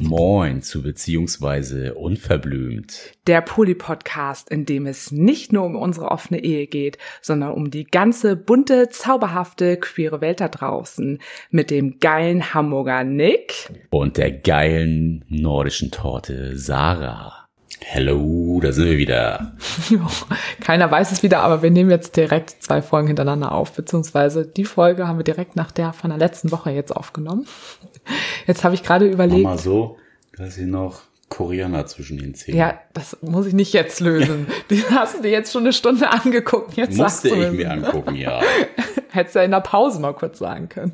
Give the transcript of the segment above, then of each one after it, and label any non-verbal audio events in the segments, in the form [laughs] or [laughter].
Moin zu beziehungsweise unverblümt. Der Poli-Podcast, in dem es nicht nur um unsere offene Ehe geht, sondern um die ganze bunte, zauberhafte, queere Welt da draußen. Mit dem geilen Hamburger Nick. Und der geilen nordischen Torte Sarah. Hello, da sind wir wieder. [laughs] Keiner weiß es wieder, aber wir nehmen jetzt direkt zwei Folgen hintereinander auf, beziehungsweise die Folge haben wir direkt nach der von der letzten Woche jetzt aufgenommen. [laughs] Jetzt habe ich gerade überlegt. Mach mal so, dass ich noch Koriander zwischen den Zähnen. Ja, das muss ich nicht jetzt lösen. [laughs] Die hast du dir jetzt schon eine Stunde angeguckt. Jetzt Musste ich mir angucken, ja. Hättest du ja in der Pause mal kurz sagen können.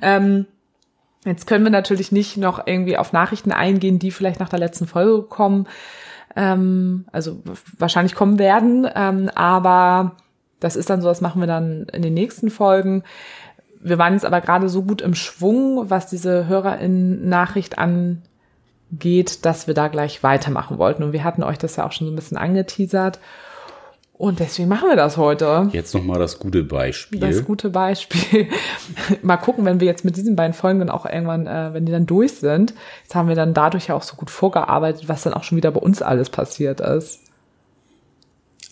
Ähm, Jetzt können wir natürlich nicht noch irgendwie auf Nachrichten eingehen, die vielleicht nach der letzten Folge kommen, ähm, also wahrscheinlich kommen werden, ähm, aber das ist dann so, das machen wir dann in den nächsten Folgen. Wir waren jetzt aber gerade so gut im Schwung, was diese HörerInnen-Nachricht angeht, dass wir da gleich weitermachen wollten. Und wir hatten euch das ja auch schon so ein bisschen angeteasert. Und deswegen machen wir das heute. Jetzt nochmal das gute Beispiel. Das gute Beispiel. [laughs] mal gucken, wenn wir jetzt mit diesen beiden Folgen dann auch irgendwann, äh, wenn die dann durch sind, jetzt haben wir dann dadurch ja auch so gut vorgearbeitet, was dann auch schon wieder bei uns alles passiert ist.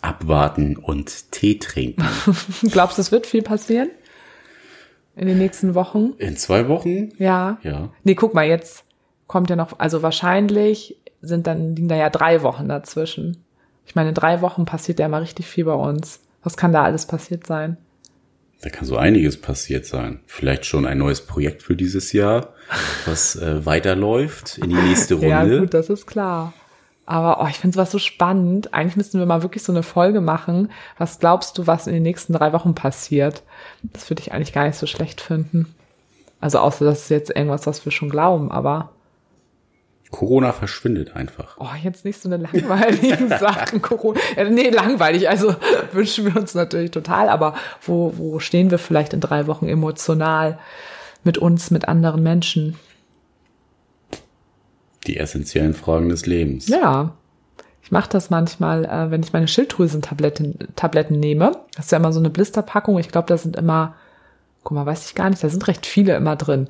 Abwarten und Tee trinken. [laughs] Glaubst du, es wird viel passieren? In den nächsten Wochen? In zwei Wochen? Ja. Ja. Nee, guck mal, jetzt kommt ja noch, also wahrscheinlich sind dann, liegen da ja drei Wochen dazwischen. Ich meine, in drei Wochen passiert ja mal richtig viel bei uns. Was kann da alles passiert sein? Da kann so einiges passiert sein. Vielleicht schon ein neues Projekt für dieses Jahr, was äh, weiterläuft in die nächste [laughs] Runde. ja, gut, das ist klar. Aber oh, ich finde was so spannend. Eigentlich müssten wir mal wirklich so eine Folge machen. Was glaubst du, was in den nächsten drei Wochen passiert? Das würde ich eigentlich gar nicht so schlecht finden. Also außer das ist jetzt irgendwas, was wir schon glauben, aber Corona verschwindet einfach. Oh, jetzt nicht so eine langweilige [laughs] Sachen. Corona. Nee, langweilig. Also [laughs] wünschen wir uns natürlich total. Aber wo, wo stehen wir vielleicht in drei Wochen emotional mit uns, mit anderen Menschen? Die essentiellen Fragen des Lebens. Ja. Ich mache das manchmal, äh, wenn ich meine Schilddrüsentabletten Tabletten nehme. Das ist ja immer so eine Blisterpackung. Ich glaube, da sind immer, guck mal, weiß ich gar nicht, da sind recht viele immer drin.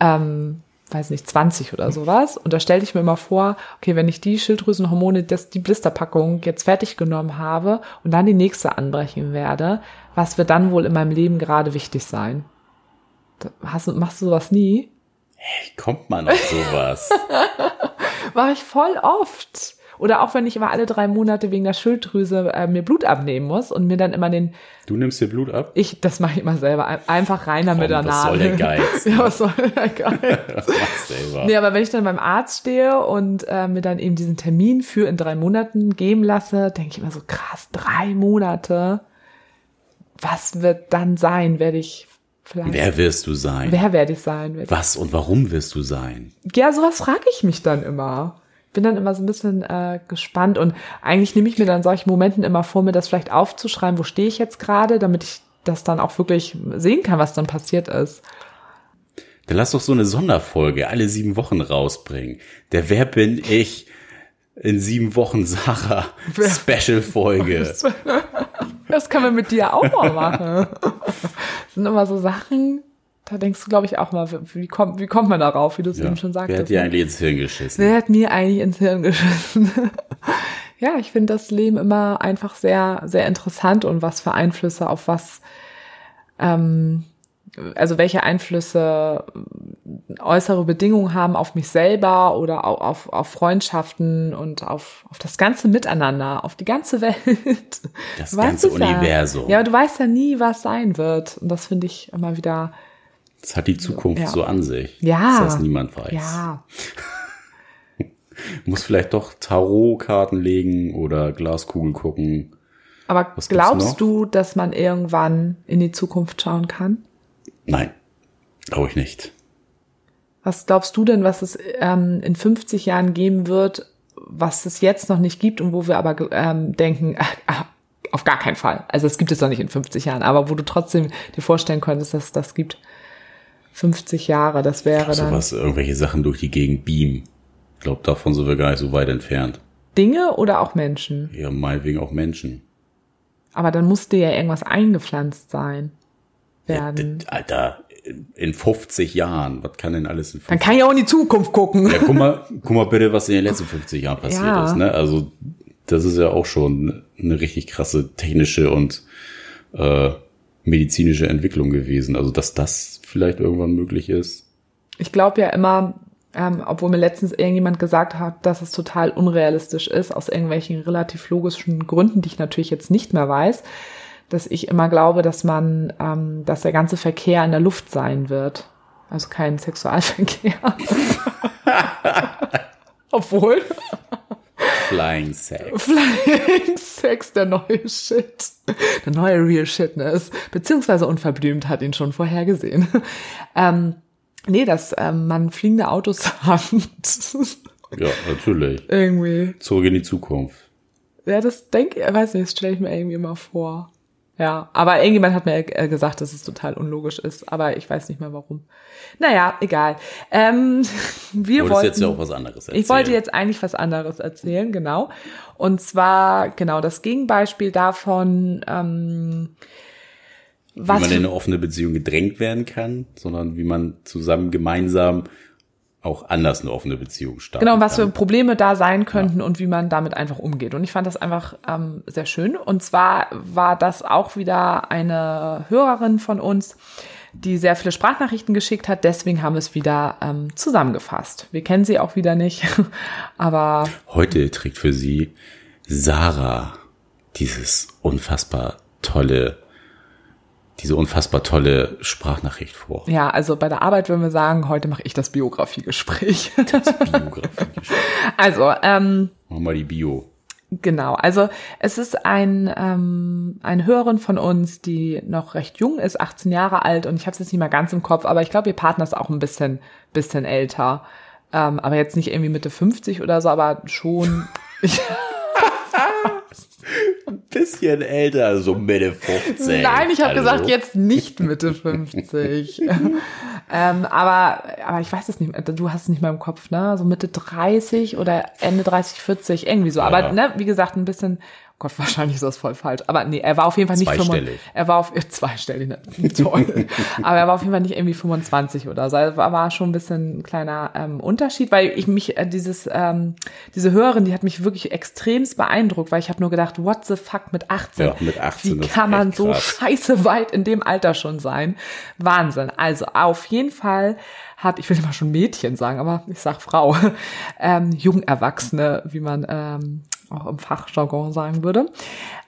Ähm, weiß nicht, 20 oder sowas. Und da stellte ich mir immer vor, okay, wenn ich die Schilddrüsenhormone, das, die Blisterpackung jetzt fertig genommen habe und dann die nächste anbrechen werde, was wird dann wohl in meinem Leben gerade wichtig sein? Hast, machst du sowas nie? Hey, kommt man auf sowas? [laughs] War ich voll oft. Oder auch wenn ich immer alle drei Monate wegen der Schilddrüse äh, mir Blut abnehmen muss und mir dann immer den. Du nimmst dir Blut ab? Ich, das mache ich immer selber. Einfach reiner mit der was soll der Geiz? [laughs] ja, was soll der [laughs] Geiz? das machst selber. Nee, aber wenn ich dann beim Arzt stehe und äh, mir dann eben diesen Termin für in drei Monaten geben lasse, denke ich immer so, krass, drei Monate. Was wird dann sein? Werde ich vielleicht. Wer wirst du sein? Wer werde ich sein? Was und warum wirst du sein? ja, sowas frage ich mich dann immer. Bin dann immer so ein bisschen äh, gespannt und eigentlich nehme ich mir dann solchen Momenten immer vor, mir das vielleicht aufzuschreiben, wo stehe ich jetzt gerade, damit ich das dann auch wirklich sehen kann, was dann passiert ist. Dann lass doch so eine Sonderfolge alle sieben Wochen rausbringen. Der Wer bin ich in sieben Wochen Sarah Wer- Special-Folge. [laughs] Das kann man mit dir auch mal machen. [laughs] Das sind immer so Sachen, da denkst du, glaube ich, auch mal, wie kommt, wie kommt man darauf, wie du es Ja. eben schon sagtest. Wer hat dir ne? eigentlich ins Hirn geschissen? Wer hat mir eigentlich ins Hirn geschissen? [laughs] ja, ich finde das Leben immer einfach sehr, sehr interessant und was für Einflüsse auf was, ähm, also welche Einflüsse äußere Bedingungen haben auf mich selber oder au- auf, auf Freundschaften und auf, auf das ganze Miteinander, auf die ganze [laughs] Welt. Das ganze ja. Universum. Ja, aber du weißt ja nie, was sein wird. Und das finde ich immer wieder, Das hat die Zukunft Ja. so an sich. Ja. Dass das niemand weiß. ja, [laughs] Muss vielleicht doch Tarotkarten legen oder Glaskugel gucken. Aber Was glaubst du, dass man irgendwann in die Zukunft schauen kann? Nein, glaube ich nicht. Was glaubst du denn, was es ähm, in 50 Jahren geben wird, was es jetzt noch nicht gibt und wo wir aber ähm, denken, äh, [laughs] auf gar keinen Fall. Also es gibt es noch nicht in 50 Jahren, aber wo du trotzdem dir vorstellen könntest, dass es das gibt. 50 Jahre, das wäre So dann was, irgendwelche Sachen durch die Gegend beamen. Ich glaube, davon sind wir gar nicht so weit entfernt. Dinge oder auch Menschen. Ja, meinetwegen auch Menschen. Aber dann musste ja irgendwas eingepflanzt sein. Werden. Ja, Alter, in 50 Jahren, was kann denn alles in 50 Dann kann ich auch in die Zukunft gucken. Ja, guck mal, [laughs] guck mal bitte, was in den letzten 50 Jahren passiert Ja. ist. Ne? Also das ist ja auch schon eine richtig krasse technische und äh, medizinische Entwicklung gewesen. Also dass das vielleicht irgendwann möglich ist. Ich glaube ja immer, ähm, obwohl mir letztens irgendjemand gesagt hat, dass es total unrealistisch ist, aus irgendwelchen relativ logischen Gründen, die ich natürlich jetzt nicht mehr weiß, dass ich immer glaube, dass man, ähm, dass der ganze Verkehr in der Luft sein wird. Also kein Sexualverkehr. [laughs] obwohl Flying Sex. Flying Sex der neue Shit. Der neue Real Shitness. Beziehungsweise Unverblümt hat ihn schon vorhergesehen. Ähm, nee, dass ähm, man fliegende Autos [laughs] hat. Ja, natürlich. irgendwie. Zurück in die Zukunft. Ja, das denke ich, weiß nicht, das stelle ich mir irgendwie mal vor. Ja, aber irgendjemand hat mir äh, gesagt, dass es total unlogisch ist, aber ich weiß nicht mehr warum. Naja, egal. Ähm, [laughs] wir wolltest wollten, jetzt ja auch was anderes erzählen. ich wollte jetzt eigentlich was anderes erzählen, genau. Und zwar, genau, das Gegenbeispiel davon, ähm, wie was man in eine offene Beziehung gedrängt werden kann, sondern wie man zusammen gemeinsam auch anders eine offene Beziehung starten Genau, was für. Probleme da sein könnten und wie man damit einfach umgeht. Und ich fand das einfach ähm, sehr schön. Und zwar war das auch wieder eine Hörerin von uns, die sehr viele Sprachnachrichten geschickt hat. Deswegen haben wir es wieder ähm, zusammengefasst. Wir kennen sie auch wieder nicht, [laughs] aber Heute trägt für sie Sarah dieses unfassbar tolle, diese unfassbar tolle Sprachnachricht vor. ja, also bei der Arbeit würden wir sagen, heute mache ich das Biografiegespräch. [laughs] Biografie. also, ähm, Mach mal die Bio. Genau, also es ist ein, ähm, eine Hörerin von uns, die noch recht jung ist, 18 Jahre alt und ich habe es jetzt nicht mehr ganz im Kopf, aber ich glaube, ihr Partner ist auch ein bisschen, bisschen älter. Ähm, aber jetzt nicht irgendwie Mitte 50 oder so, aber schon. [laughs] [laughs] Ein bisschen älter, so Mitte 15. Nein, ich habe gesagt, jetzt nicht Mitte 50. [laughs] ähm, aber, aber ich weiß es nicht mehr. Du hast es nicht mehr im Kopf, ne? So Mitte 30 oder Ende 30, 40, irgendwie so. Aber Ja. ne, wie gesagt, ein bisschen. Oh Gott, [laughs] wahrscheinlich ist das voll falsch. Aber nee, er war auf jeden Fall nicht Zweistellig. 25. Er war auf [laughs] zweistellig, ne? [laughs] toll. aber er war auf jeden Fall nicht irgendwie 25 oder so. Also war, schon ein bisschen ein kleiner ähm, Unterschied, weil ich mich äh, dieses ähm, diese Hörerin, die hat mich wirklich extremst beeindruckt, weil ich habe nur gedacht, what the fuck mit 18? Ja, mit 18 Wie kann man so krass. scheiße weit in dem Alter schon sein? Wahnsinn. Also auf jeden Fall hat, ich will immer schon Mädchen sagen, aber ich sag Frau, [laughs] ähm, Jungerwachsene, wie man ähm, auch im Fachjargon sagen würde.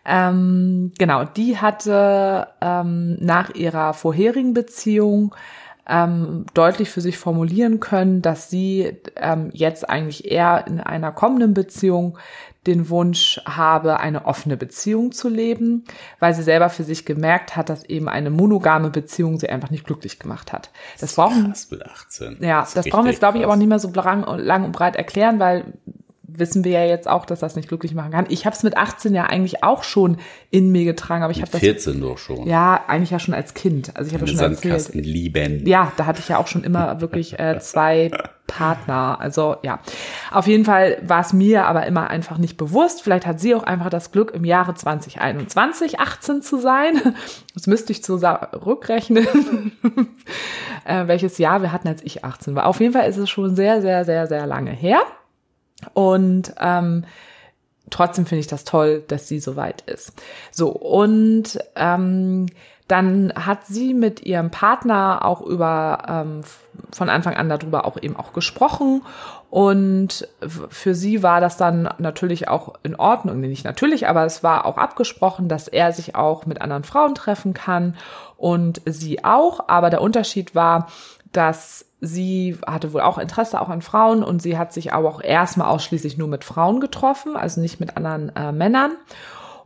Ähm, genau, die hatte ähm, nach ihrer vorherigen Beziehung ähm, deutlich für sich formulieren können, dass sie ähm, jetzt eigentlich eher in einer kommenden Beziehung den Wunsch habe, eine offene Beziehung zu leben, weil sie selber für sich gemerkt hat, dass eben eine monogame Beziehung sie einfach nicht glücklich gemacht hat. Das brauchen Krass mit 18. ja, ist das brauchen wir jetzt, glaube ich, aber auch nicht mehr so lang, lang und breit erklären, weil wissen wir ja jetzt auch, dass das nicht glücklich machen kann. Ich habe es mit 18 ja eigentlich auch schon in mir getragen, aber ich habe das 14 doch schon. ja eigentlich ja schon als Kind. Also ich habe ja schon erzählt. Sandkasten lieben. Ja, da hatte ich ja auch schon immer wirklich äh, [laughs] zwei Partner. Also ja, auf jeden Fall war es mir aber immer einfach nicht bewusst. Vielleicht hat sie auch einfach das Glück, im Jahre 2021 18 zu sein. [laughs] Das müsste ich zurückrechnen, [laughs] äh, welches Jahr wir hatten, als ich 18 war. Auf jeden Fall ist es schon sehr, sehr, sehr, sehr lange her. Und ähm, trotzdem finde ich das toll, dass sie so weit ist. So, und ähm, dann hat sie mit ihrem Partner auch über ähm, von Anfang an darüber auch eben auch gesprochen. Und für sie war das dann natürlich auch in Ordnung, nee, nicht natürlich, aber es war auch abgesprochen, dass er sich auch mit anderen Frauen treffen kann und sie auch, aber der Unterschied war, dass sie hatte wohl auch Interesse auch an Frauen und sie hat sich aber auch erstmal ausschließlich nur mit Frauen getroffen, also nicht mit anderen äh, Männern.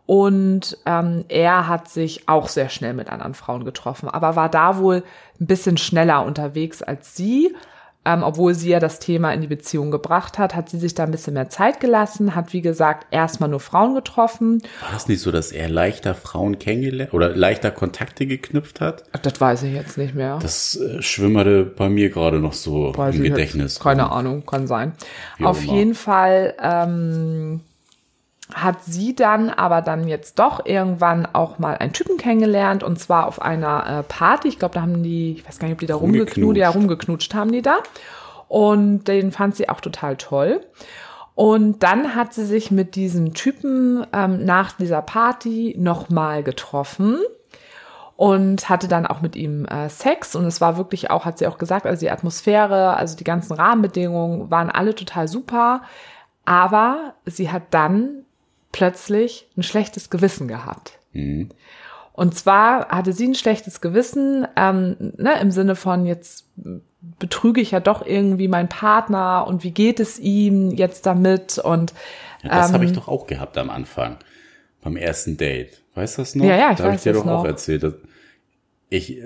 Und ähm, er hat sich auch sehr schnell mit anderen Frauen getroffen, aber war da wohl ein bisschen schneller unterwegs als sie. Ähm, obwohl sie ja das Thema in die Beziehung gebracht hat, hat sie sich da ein bisschen mehr Zeit gelassen, hat wie gesagt erstmal nur Frauen getroffen. War das nicht so, dass er leichter Frauen kennengelernt oder leichter Kontakte geknüpft hat? Das weiß ich jetzt nicht mehr. Das äh, schwimmerte bei mir gerade noch so Weiß im ich jetzt- Gedächtnis. Keine rum. Ahnung, kann sein. Wie Auf immer. jeden Fall, ähm, hat sie dann aber dann jetzt doch irgendwann auch mal einen Typen kennengelernt und zwar auf einer äh, Party. Ich glaube, da haben die, ich weiß gar nicht, ob die da rumgeknutscht, ja, rumgeknutscht haben die da. Und den fand sie auch total toll. Und dann hat sie sich mit diesem Typen ähm, nach dieser Party nochmal getroffen und hatte dann auch mit ihm äh, Sex und es war wirklich auch, hat sie auch gesagt, also die Atmosphäre, also die ganzen Rahmenbedingungen waren alle total super, aber sie hat dann plötzlich ein schlechtes Gewissen gehabt. Mhm. Und zwar hatte sie ein schlechtes Gewissen ähm, ne, im Sinne von jetzt betrüge ich ja doch irgendwie meinen Partner und wie geht es ihm jetzt damit und ja, das ähm, habe ich doch auch gehabt am Anfang beim ersten Date. Weißt du das noch? Ja, ja, ich da weiß ich dir doch noch. auch erzählt, dass ich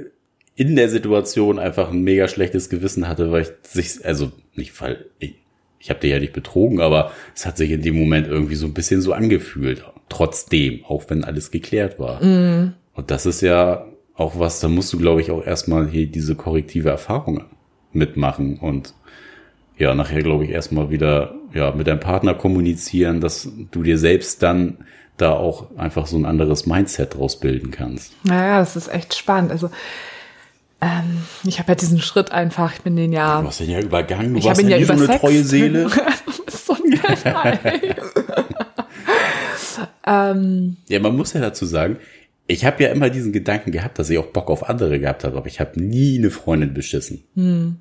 in der Situation einfach ein mega schlechtes Gewissen hatte, weil ich sich, also nicht, weil ich, ich habe dir ja nicht betrogen, aber es hat sich in dem Moment irgendwie so ein bisschen so angefühlt. Trotzdem, auch wenn alles geklärt war. Mm. Und das ist ja auch was, da musst du, glaube ich, auch erstmal hier diese korrektive Erfahrung mitmachen und ja, nachher, glaube ich, erstmal wieder ja, mit deinem Partner kommunizieren, dass du dir selbst dann da auch einfach so ein anderes Mindset draus bilden kannst. Naja, das ist echt spannend. Also ähm, ich habe ja diesen Schritt einfach, ich bin den ja. Du hast den ja übergangen, du ich warst ihn ja so eine Sex. treue Seele. [laughs] du bist so ein [laughs] ähm, Ja, man muss ja dazu sagen, ich habe ja immer diesen Gedanken gehabt, dass ich auch Bock auf andere gehabt habe, aber ich habe nie eine Freundin beschissen. Hm.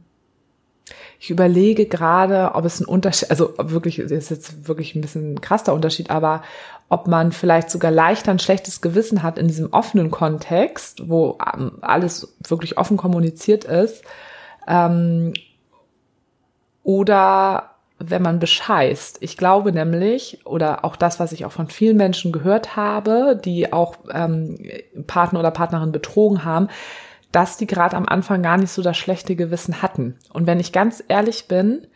Ich überlege gerade, ob es ein Unterschied, also wirklich, das ist jetzt wirklich ein bisschen ein krasser Unterschied, aber ob man vielleicht sogar leichter ein schlechtes Gewissen hat in diesem offenen Kontext, wo ähm, alles wirklich offen kommuniziert ist, ähm, oder wenn man bescheißt. Ich glaube nämlich, oder auch das, was ich auch von vielen Menschen gehört habe, die auch ähm, Partner oder Partnerin betrogen haben, dass die gerade am Anfang gar nicht so das schlechte Gewissen hatten. Und wenn ich ganz ehrlich bin.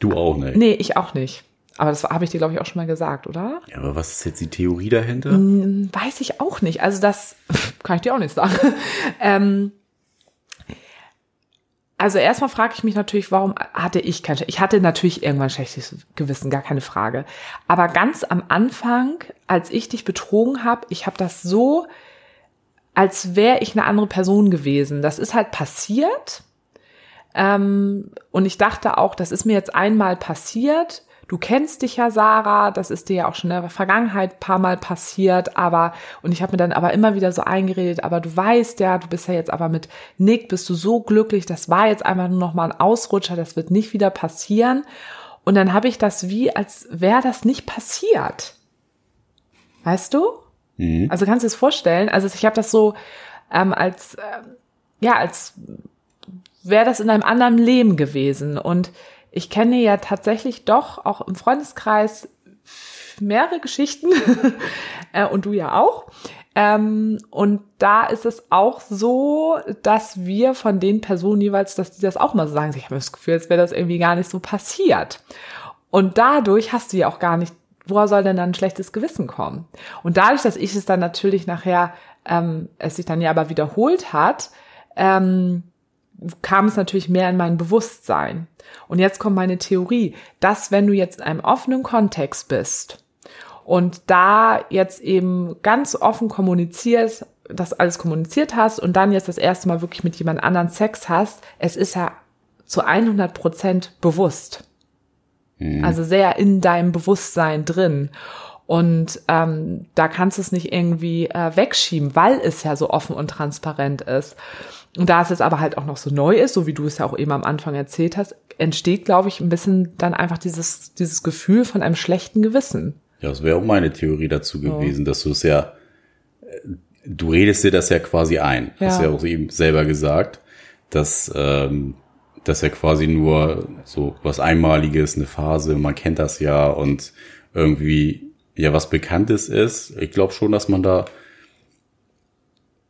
Du auch nicht. Nee, ich auch nicht. Aber das habe ich dir, glaube ich, auch schon mal gesagt, oder? Ja, aber was ist jetzt die Theorie dahinter? Hm, weiß ich auch nicht. Also das [laughs] kann ich dir auch nicht sagen. [laughs] ähm, also erstmal frage ich mich natürlich, warum hatte ich kein Ich hatte natürlich irgendwann schlechtes Gewissen, gar keine Frage. Aber ganz am Anfang, als ich dich betrogen habe, ich habe das so, als wäre ich eine andere Person gewesen. Das ist halt passiert. Ähm, und ich dachte auch, das ist mir jetzt einmal passiert du kennst dich ja, Sarah, das ist dir ja auch schon in der Vergangenheit paar Mal passiert, aber, und ich habe mir dann aber immer wieder so eingeredet, aber du weißt ja, du bist ja jetzt aber mit Nick, bist du so glücklich, das war jetzt einfach nur noch mal ein Ausrutscher, das wird nicht wieder passieren. Und dann habe ich das wie, als wäre das nicht passiert. Weißt du? Mhm. Also kannst du es vorstellen? Also ich habe das so ähm, als, äh, ja, als wäre das in einem anderen Leben gewesen. Und ich kenne ja tatsächlich doch auch im Freundeskreis mehrere Geschichten [laughs] äh, und du ja auch. Ähm, und da ist es auch so, dass wir von den Personen jeweils, dass die das auch mal so sagen, ich habe das Gefühl, als wäre das irgendwie gar nicht so passiert. Und dadurch hast du ja auch gar nicht, woher soll denn dann ein schlechtes Gewissen kommen? Und dadurch, dass ich es dann natürlich nachher, ähm, es sich dann ja aber wiederholt hat, ähm, kam es natürlich mehr in mein Bewusstsein. Und jetzt kommt meine Theorie, dass wenn du jetzt in einem offenen Kontext bist und da jetzt eben ganz offen kommunizierst, das alles kommuniziert hast und dann jetzt das erste Mal wirklich mit jemand anderen Sex hast, es ist ja zu 100 Prozent bewusst. Mhm. Also sehr in deinem Bewusstsein drin. Und ähm, da kannst du es nicht irgendwie äh, wegschieben, weil es ja so offen und transparent ist. Und da es jetzt aber halt auch noch so neu ist, so wie du es ja auch eben am Anfang erzählt hast, entsteht, glaube ich, ein bisschen dann einfach dieses, dieses Gefühl von einem schlechten Gewissen. Ja, das wäre auch meine Theorie dazu gewesen, ja. dass du es ja, du redest dir das ja quasi ein. Ja. Hast ja auch eben selber gesagt, dass, ähm, dass ja quasi nur so was Einmaliges, eine Phase, man kennt das ja und irgendwie ja was Bekanntes ist. Ich glaube schon, dass man da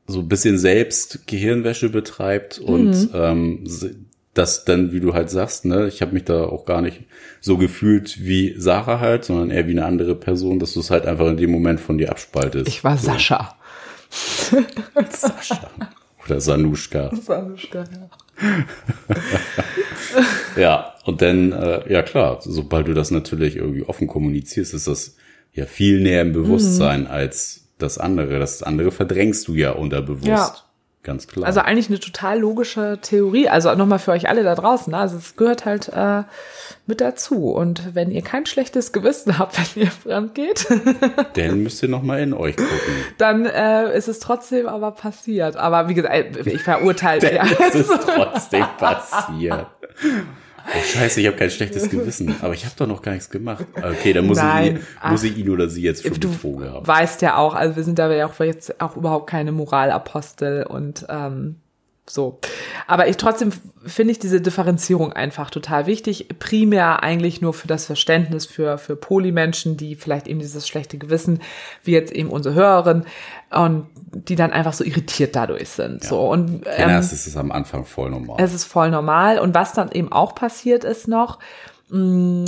so ein bisschen selbst Gehirnwäsche betreibt und mhm. ähm, das dann, wie du halt sagst, ne, ich habe mich da auch gar nicht so gefühlt wie Sarah halt, sondern eher wie eine andere Person, dass du es halt einfach in dem Moment von dir abspaltest. Ich war so. Sascha. Sascha. Oder Sanuschka. Sanuschka, ja. [laughs] ja, und dann, äh, ja klar, sobald du das natürlich irgendwie offen kommunizierst, ist das ja viel näher im Bewusstsein mhm. als das andere. Das andere verdrängst du ja unterbewusst. Ja. Ganz klar. Also eigentlich eine total logische Theorie. Also nochmal für euch alle da draußen. Also es gehört halt äh, mit dazu. Und wenn ihr kein schlechtes Gewissen [laughs] habt, wenn ihr fremd geht, [laughs] dann müsst ihr nochmal in euch gucken. Dann äh, ist es trotzdem aber passiert. Aber wie gesagt, ich verurteile [laughs] ja. Es ist trotzdem passiert. Oh, scheiße, ich habe kein schlechtes Gewissen, aber ich habe doch noch gar nichts gemacht. Okay, dann muss, Nein, ich, muss ich ihn oder sie jetzt schon betrogen haben. Du weißt ja auch, also wir sind da ja auch jetzt auch überhaupt keine Moralapostel und ähm, so. Aber ich trotzdem finde ich diese Differenzierung einfach total wichtig. Primär eigentlich nur für das Verständnis für, für Polymenschen, die vielleicht eben dieses schlechte Gewissen, wie jetzt eben unsere Hörerin, und die dann einfach so irritiert dadurch sind. Ja. So. Und, ähm, ja, es ist am Anfang voll normal. Es ist voll normal. Und was dann eben auch passiert ist noch, mh, mm,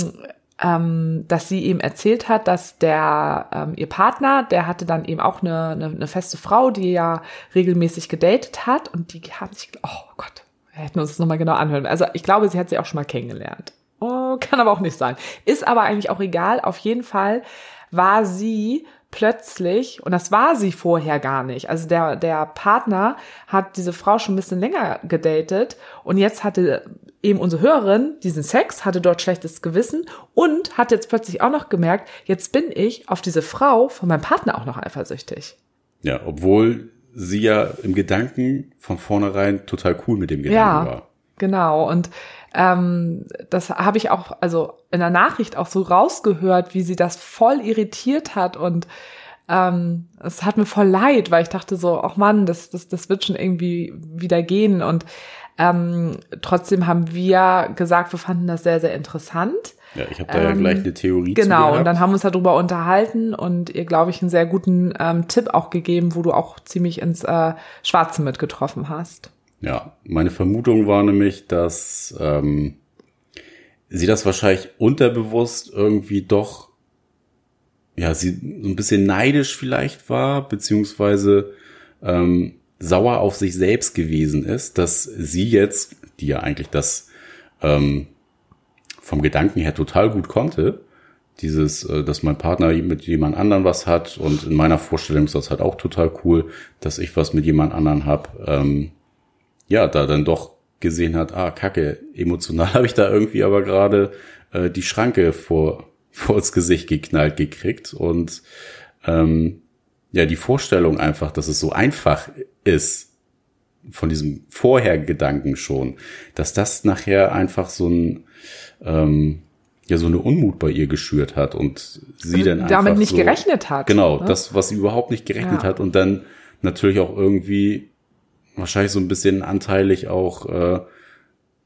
ähm, dass sie eben erzählt hat, dass der ähm, ihr Partner, der hatte dann eben auch eine, eine, eine feste Frau, die ja regelmäßig gedatet hat und die haben sich, oh Gott, wir hätten uns das nochmal genau anhören. Also ich glaube, sie hat sie auch schon mal kennengelernt. Oh, kann aber auch nicht sein. Ist aber eigentlich auch egal. Auf jeden Fall war sie plötzlich, und das war sie vorher gar nicht, also der, der Partner hat diese Frau schon ein bisschen länger gedatet und jetzt hatte eben unsere Hörerin diesen Sex, hatte dort schlechtes Gewissen und hat jetzt plötzlich auch noch gemerkt, jetzt bin ich auf diese Frau von meinem Partner auch noch eifersüchtig. Ja, obwohl sie ja im Gedanken von vornherein total cool mit dem Gedanken ja, war. Genau. Und ähm, das habe ich auch, also in der Nachricht auch so rausgehört, wie sie das voll irritiert hat und ähm, es hat mir voll leid, weil ich dachte so, ach Mann, das, das, das wird schon irgendwie wieder gehen. Und ähm, trotzdem haben wir gesagt, wir fanden das sehr, sehr interessant. Ja, ich habe da ähm, ja gleich eine Theorie Genau, und dann haben wir uns darüber unterhalten und ihr, glaube ich, einen sehr guten ähm, Tipp auch gegeben, wo du auch ziemlich ins äh, Schwarze mitgetroffen hast. Ja, meine Vermutung war nämlich, dass ähm, sie das wahrscheinlich unterbewusst irgendwie doch, ja, sie so ein bisschen neidisch vielleicht war, beziehungsweise ähm, sauer auf sich selbst gewesen ist, dass sie jetzt, die ja eigentlich das ähm, vom Gedanken her total gut konnte, dieses, äh, dass mein Partner mit jemand anderen was hat und in meiner Vorstellung ist das halt auch total cool, dass ich was mit jemand anderen hab, ähm, ja, da dann doch gesehen hat, ah, kacke, emotional [laughs] habe ich da irgendwie aber gerade äh, die Schranke vor, [laughs] vor ins Gesicht geknallt gekriegt und ähm, ja, die Vorstellung einfach, dass es so einfach ist, von diesem Vorhergedanken schon, dass das nachher einfach so ein, ähm, ja, so eine Unmut bei ihr geschürt hat und sie also dann einfach damit nicht so, gerechnet hat. Genau, ne? das, was sie überhaupt nicht gerechnet ja. hat und dann natürlich auch irgendwie wahrscheinlich so ein bisschen anteilig auch, äh,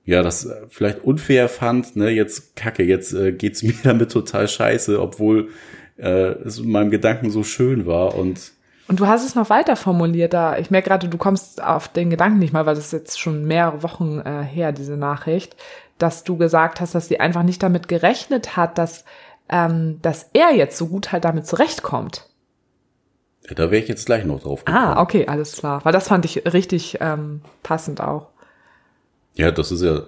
ja, das vielleicht unfair fand, ne, jetzt kacke, jetzt äh, geht's [laughs] mir damit total scheiße, obwohl äh, es in meinem Gedanken so schön war und und du hast es noch weiter formuliert da. Ich merke gerade, du kommst auf den Gedanken nicht mal, weil das ist jetzt schon mehrere Wochen äh, her, diese Nachricht, dass du gesagt hast, dass sie einfach nicht damit gerechnet hat, dass, ähm, dass er jetzt so gut halt damit zurechtkommt. Ja, da wäre ich jetzt gleich noch drauf gekommen. Ah, okay, alles klar. Weil das fand ich richtig ähm, passend auch. Ja, das ist ja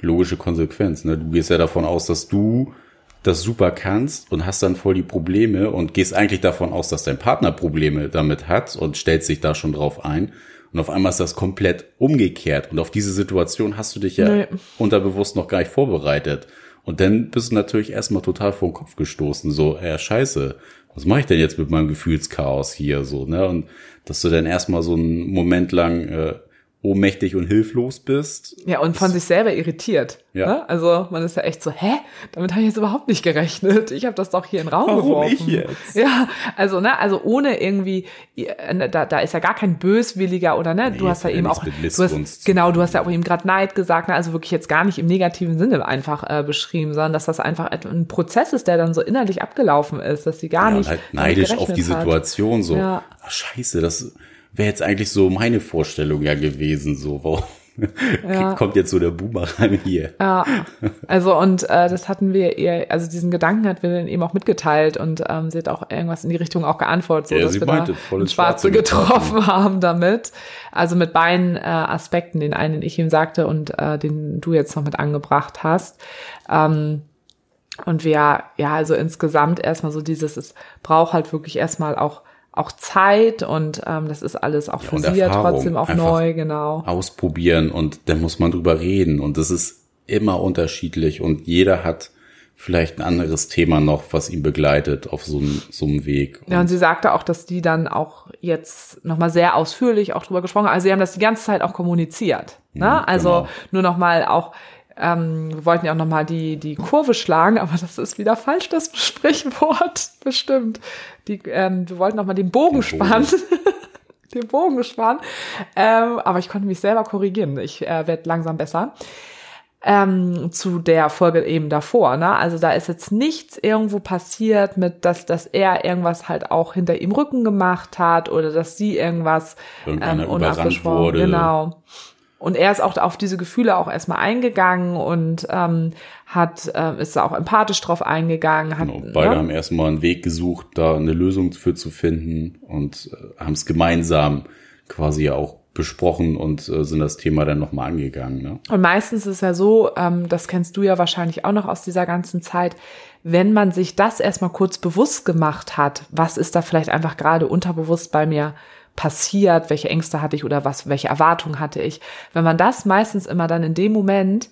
logische Konsequenz. Ne? Du gehst ja davon aus, dass du das super kannst und hast dann voll die Probleme und gehst eigentlich davon aus, dass dein Partner Probleme damit hat und stellst dich da schon drauf ein. Und auf einmal ist das komplett umgekehrt. Und auf diese Situation hast du dich ja nee. unterbewusst noch gar nicht vorbereitet. Und dann bist du natürlich erstmal total vor den Kopf gestoßen. So, ja, scheiße, was mache ich denn jetzt mit meinem Gefühlschaos hier? So, ne? Und dass du dann erstmal so einen Moment lang äh, ohnmächtig und hilflos bist. Ja, und von sich selber irritiert. Ja. Ne? Also man ist ja echt so, hä? Damit habe ich jetzt überhaupt nicht gerechnet. Ich habe das doch hier in den Raum Warum geworfen. ich jetzt? Ja, also ne, also ohne irgendwie, äh, da, da ist ja gar kein böswilliger oder ne, nee, du hast ja eben auch, du hast, genau, du hast ja auch eben gerade Neid gesagt, ne, also wirklich jetzt gar nicht im negativen Sinne einfach äh, beschrieben, sondern dass das einfach ein Prozess ist, der dann so innerlich abgelaufen ist, dass sie gar ja, nicht halt neidisch auf die Situation hat. so, ja. ach, scheiße, das wäre jetzt eigentlich so meine Vorstellung ja gewesen, so, warum [laughs] ja. kommt jetzt so der Boomerang hier. Ja, also und äh, das hatten wir ihr, also diesen Gedanken hat wir dann eben auch mitgeteilt und ähm, sie hat auch irgendwas in die Richtung auch geantwortet, so ja, dass sie wir meinte, da ins Schwarze getroffen, getroffen haben damit. Also mit beiden äh, Aspekten, den einen ich ihm sagte und äh, den du jetzt noch mit angebracht hast. Ähm, Und wir, ja, also insgesamt erstmal so dieses, es braucht halt wirklich erstmal auch auch Zeit und ähm, das ist alles auch für sie ja trotzdem auch neu, genau. Ausprobieren und dann muss man drüber reden und das ist immer unterschiedlich und jeder hat vielleicht ein anderes Thema noch, was ihn begleitet auf so, einem so einem Weg. Und ja, und sie sagte auch, dass die dann auch jetzt nochmal sehr ausführlich auch drüber gesprochen haben. Also sie haben das die ganze Zeit auch kommuniziert. Ne? Mhm, also genau. nur nochmal auch ähm, wir wollten ja auch nochmal die, die Kurve schlagen, aber das ist wieder falsch, das Sprichwort, [laughs] bestimmt. Die, ähm, wir wollten nochmal den Bogen, den spannen. [laughs] den Bogen spannen. Ähm, aber ich konnte mich selber korrigieren. Ich äh, werde langsam besser. Ähm, zu der Folge eben davor. Ne? Also da ist jetzt nichts irgendwo passiert mit, dass, dass er irgendwas halt auch hinter ihm Rücken gemacht hat oder dass sie irgendwas ähm, unabgesprochen. Wurde. Genau. Und er ist auch auf diese Gefühle auch erstmal eingegangen und ähm, hat äh, ist da auch empathisch drauf eingegangen. Hat, genau, beide ne? haben erstmal einen Weg gesucht, da eine Lösung für zu finden und äh, haben es gemeinsam quasi auch besprochen und äh, sind das Thema dann nochmal angegangen. Ne? Und meistens ist ja so, ähm, das kennst du ja wahrscheinlich auch noch aus dieser ganzen Zeit, wenn man sich das erstmal kurz bewusst gemacht hat, was ist da vielleicht einfach gerade unterbewusst bei mir passiert, welche Ängste hatte ich oder was, welche Erwartungen hatte ich. Wenn man das meistens immer dann in dem Moment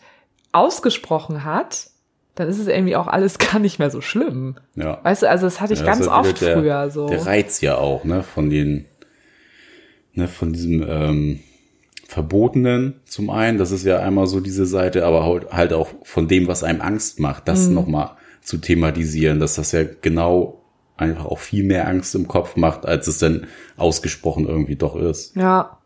ausgesprochen hat, dann ist es irgendwie auch alles [laughs] gar nicht mehr so schlimm. Ja. Weißt du, also das hatte ich ja, ganz oft der, früher so. Der Reiz ja auch, ne, von den, ne, von diesem ähm, Verbotenen zum einen, das ist ja einmal so diese Seite, aber halt, halt auch von dem, was einem Angst macht, das mhm. nochmal zu thematisieren, dass das ja genau einfach auch viel mehr Angst im Kopf macht, als es denn ausgesprochen irgendwie doch ist. Ja.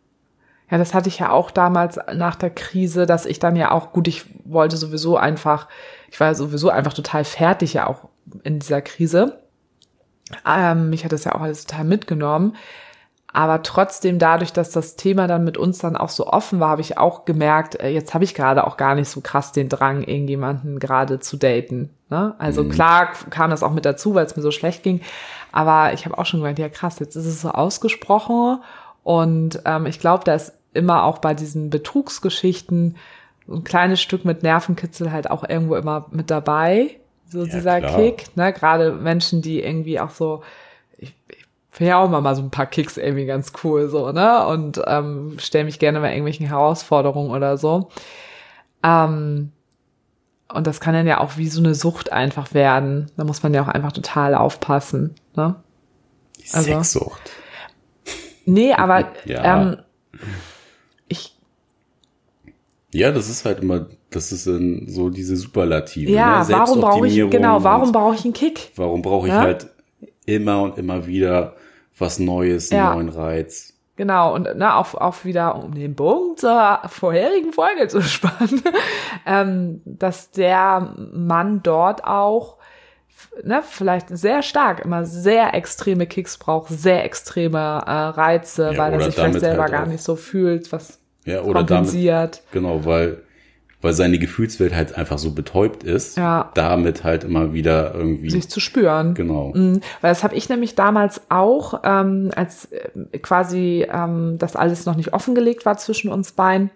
Ja, das hatte ich ja auch damals nach der Krise, dass ich dann ja auch, gut, ich wollte sowieso einfach, ich war sowieso einfach total fertig ja auch in dieser Krise. Ähm, mich hat das ja auch alles total mitgenommen. Aber trotzdem, dadurch, dass das Thema dann mit uns dann auch so offen war, habe ich auch gemerkt, äh, jetzt habe ich gerade auch gar nicht so krass den Drang, irgendjemanden gerade zu daten. Ne? Also mhm. klar kam das auch mit dazu, weil es mir so schlecht ging. Aber ich habe auch schon gemeint, ja krass, jetzt ist es so ausgesprochen. Und ähm, ich glaube, da ist immer auch bei diesen Betrugsgeschichten ein kleines Stück mit Nervenkitzel halt auch irgendwo immer mit dabei. So ja, dieser klar. Kick. Ne? Gerade Menschen, die irgendwie auch so, ich finde ja auch mal so ein paar Kicks irgendwie ganz cool so, ne? Und ähm, stelle mich gerne bei irgendwelchen Herausforderungen oder so. Ähm, und das kann dann ja auch wie so eine Sucht einfach werden. Da muss man ja auch einfach total aufpassen. Ne? Also, Sexsucht. Nee, aber ja. ähm, ich. Ja, das ist halt immer, das ist so diese Superlative. Ja, ne? warum brauche ich, genau, warum brauche ich einen Kick? Warum brauche ich ja? halt immer und immer wieder was Neues, einen ja. neuen Reiz. Genau, und ne, auch, auch wieder, um den Bogen zur vorherigen Folge zu [laughs] spannen, ähm, dass der Mann dort auch ne, vielleicht sehr stark immer sehr extreme Kicks braucht, sehr extreme äh, Reize, ja, weil er sich vielleicht selber halt gar nicht so fühlt, was ja, oder kompensiert. Damit, genau, weil weil seine Gefühlswelt halt einfach so betäubt ist, ja. damit halt immer wieder irgendwie sich zu spüren. Genau. Mhm. Weil das habe ich nämlich damals auch, ähm, als äh, quasi ähm, das alles noch nicht offengelegt war zwischen uns beiden.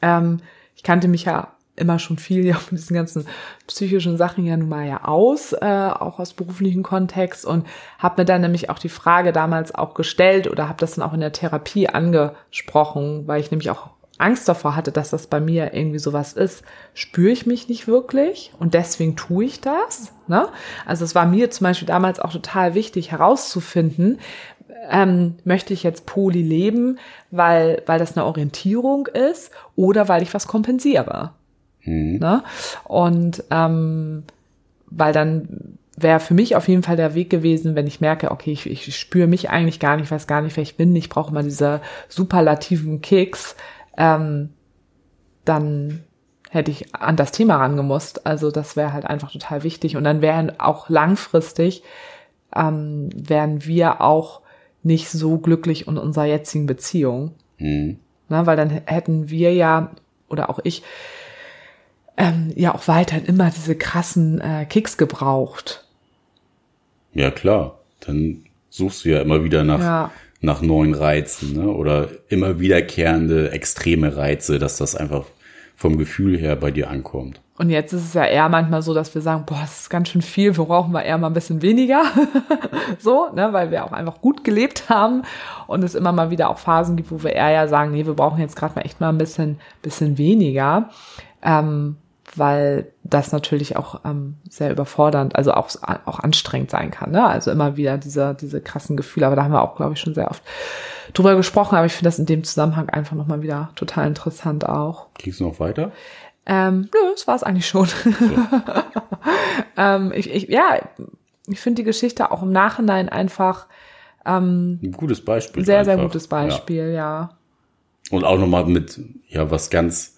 Ähm, ich kannte mich ja immer schon viel ja von diesen ganzen psychischen Sachen ja nun mal ja aus, äh, auch aus beruflichen Kontext und habe mir dann nämlich auch die Frage damals auch gestellt oder habe das dann auch in der Therapie angesprochen, weil ich nämlich auch Angst davor hatte, dass das bei mir irgendwie sowas ist, spüre ich mich nicht wirklich und deswegen tue ich das. Ne? Also es war mir zum Beispiel damals auch total wichtig herauszufinden, ähm, möchte ich jetzt Poly leben, weil, weil das eine Orientierung ist oder weil ich was kompensiere. Mhm. Ne? Und ähm, weil dann wäre für mich auf jeden Fall der Weg gewesen, wenn ich merke, okay, ich, ich spüre mich eigentlich gar nicht, weiß gar nicht, wer ich bin, ich brauche mal diese superlativen Kicks, ähm, dann hätte ich an das Thema rangemusst. Also das wäre halt einfach total wichtig. Und dann wären auch langfristig, ähm, wären wir auch nicht so glücklich in unserer jetzigen Beziehung. Mhm. Na, weil dann hätten wir ja, oder auch ich, ähm, ja auch weiterhin immer diese krassen äh, Kicks gebraucht. Ja, klar. Dann suchst du ja immer wieder nach ja nach neuen Reizen ne? oder immer wiederkehrende extreme Reize, dass das einfach vom Gefühl her bei dir ankommt. Und jetzt ist es ja eher manchmal so, dass wir sagen, boah, das ist ganz schön viel, wir brauchen wir eher mal ein bisschen weniger. [laughs] so, ne, weil wir auch einfach gut gelebt haben und es immer mal wieder auch Phasen gibt, wo wir eher ja sagen, nee, wir brauchen jetzt gerade mal echt mal ein bisschen, bisschen weniger. Ähm, weil das natürlich auch ähm, sehr überfordernd, also auch, auch anstrengend sein kann. Ne? Also immer wieder diese, diese krassen Gefühle. Aber da haben wir auch, glaube ich, schon sehr oft drüber gesprochen. Aber ich finde das in dem Zusammenhang einfach nochmal wieder total interessant auch. Kriegst du noch weiter? Ähm, nö, das war es eigentlich schon. So. [laughs] ähm, ich, ich, ja, ich finde die Geschichte auch im Nachhinein einfach ähm, ein gutes Beispiel. Sehr, einfach. sehr gutes Beispiel, ja. ja. Und auch nochmal mit, ja, was ganz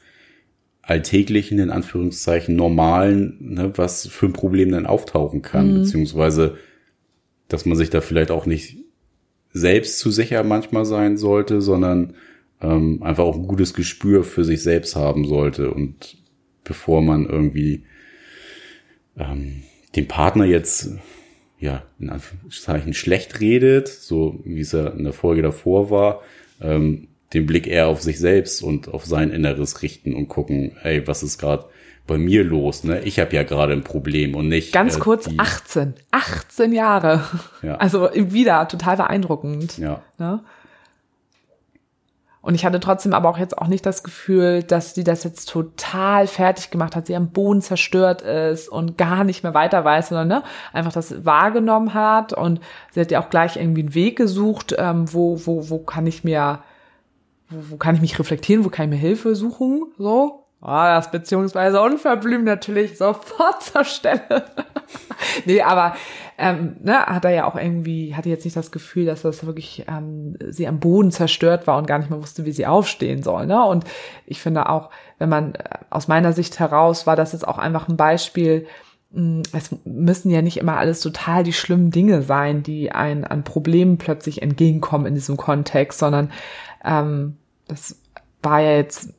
alltäglichen, in Anführungszeichen, normalen, ne, was für ein Problem dann auftauchen kann, mhm. beziehungsweise, dass man sich da vielleicht auch nicht selbst zu sicher manchmal sein sollte, sondern ähm, einfach auch ein gutes Gespür für sich selbst haben sollte und bevor man irgendwie ähm, den Partner jetzt ja in Anführungszeichen schlecht redet, so wie es ja in der Folge davor war, ähm, den Blick eher auf sich selbst und auf sein Inneres richten und gucken, hey, was ist gerade bei mir los? Ne? Ich habe ja gerade ein Problem und nicht. Ganz äh, kurz, die, 18. 18 Jahre. Ja. Also wieder total beeindruckend. Ja. Ne? Und ich hatte trotzdem aber auch jetzt auch nicht das Gefühl, dass sie das jetzt total fertig gemacht hat, sie am Boden zerstört ist und gar nicht mehr weiter weiß, sondern ne, einfach das wahrgenommen hat und sie hat ja auch gleich irgendwie einen Weg gesucht, ähm, wo, wo, wo kann ich mir, wo, wo kann ich mich reflektieren, wo kann ich mir Hilfe suchen, so. Ah, das beziehungsweise unverblümt natürlich sofort zur Stelle. [laughs] nee, aber ähm, ne, hat er ja auch irgendwie, hatte jetzt nicht das Gefühl, dass das wirklich ähm, sie am Boden zerstört war und gar nicht mehr wusste, wie sie aufstehen soll. Ne? Und ich finde auch, wenn man äh, aus meiner Sicht heraus war das jetzt auch einfach ein Beispiel, hm, es müssen ja nicht immer alles total die schlimmen Dinge sein, die ein an Problemen plötzlich entgegenkommen in diesem Kontext, sondern ähm, das war ja jetzt,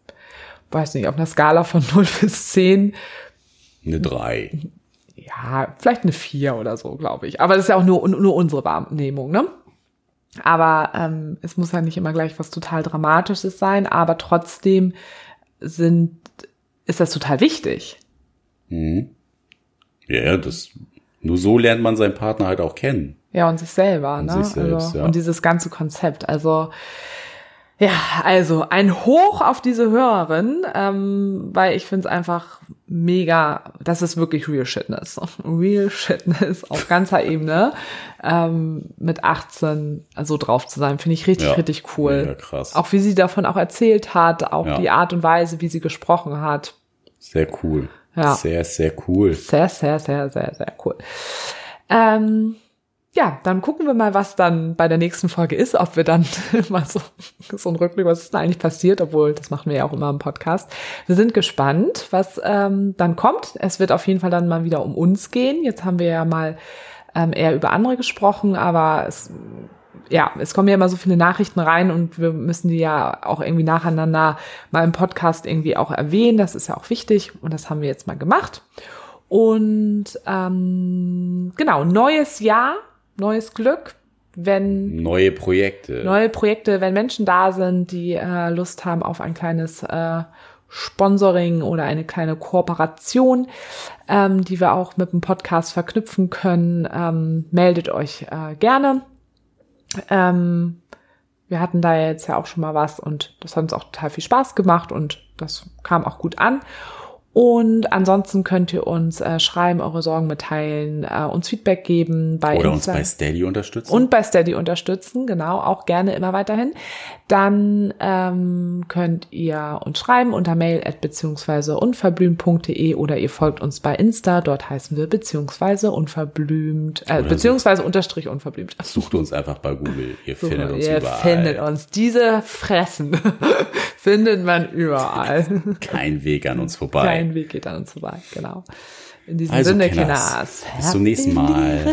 weiß nicht, auf einer Skala von [laughs] 0 bis 10. Eine 3 ja, vielleicht eine vier oder so, glaube ich. Aber das ist ja auch nur, nur unsere Wahrnehmung, ne? Aber ähm, es muss ja nicht immer gleich was total Dramatisches sein, aber trotzdem sind, ist das total wichtig. Mhm. Ja, das, nur so lernt man seinen Partner halt auch kennen. Ja, und sich selber, und ne? Sich selbst, also, ja. Und dieses ganze Konzept. Also ja, also ein Hoch auf diese Hörerin, ähm, weil ich finde es einfach mega, das ist wirklich Real Shitness. [laughs] Real Shitness auf ganzer Ebene. Ähm, mit 18 so drauf zu sein, finde ich richtig, ja, richtig cool. Krass. Auch wie sie davon auch erzählt hat, auch ja. die Art und Weise, wie sie gesprochen hat. Sehr cool. Ja. Sehr, sehr cool. Sehr, sehr, sehr, sehr, sehr cool. Ähm, ja, dann gucken wir mal, was dann bei der nächsten Folge ist, ob wir dann [laughs] mal so, so ein Rückblick, was ist denn eigentlich passiert, obwohl das machen wir ja auch immer im Podcast. Wir sind gespannt, was ähm, dann kommt. Es wird auf jeden Fall dann mal wieder um uns gehen. Jetzt haben wir ja mal ähm, eher über andere gesprochen, aber es, ja, es kommen ja immer so viele Nachrichten rein und wir müssen die ja auch irgendwie nacheinander mal im Podcast irgendwie auch erwähnen. Das ist ja auch wichtig und das haben wir jetzt mal gemacht. Und ähm, genau, neues Jahr neues Glück, wenn neue Projekte, neue Projekte, wenn Menschen da sind, die äh, Lust haben auf ein kleines äh, Sponsoring oder eine kleine Kooperation, ähm, die wir auch mit dem Podcast verknüpfen können, ähm, meldet euch äh, gerne. Ähm, wir hatten da jetzt ja auch schon mal was und das hat uns auch total viel Spaß gemacht und das kam auch gut an. Und ansonsten könnt ihr uns äh, schreiben, eure Sorgen mitteilen, äh, uns Feedback geben bei Oder Insta uns bei Steady unterstützen. Und bei Steady unterstützen, genau, auch gerne immer weiterhin. Dann ähm, könnt ihr uns schreiben unter mail at beziehungsweise unverblümt.de oder ihr folgt uns bei Insta, dort heißen wir beziehungsweise unverblümt, äh, beziehungsweise unterstrich unverblümt. Sucht uns einfach bei Google, ihr so, findet uns ihr überall. Ihr findet uns. Diese Fressen [laughs] findet man überall. Kein Weg an uns vorbei. Kein kein Weg geht an uns vorbei. Genau. In diesem also, Sinne, Kenners. Bis zum nächsten Mal.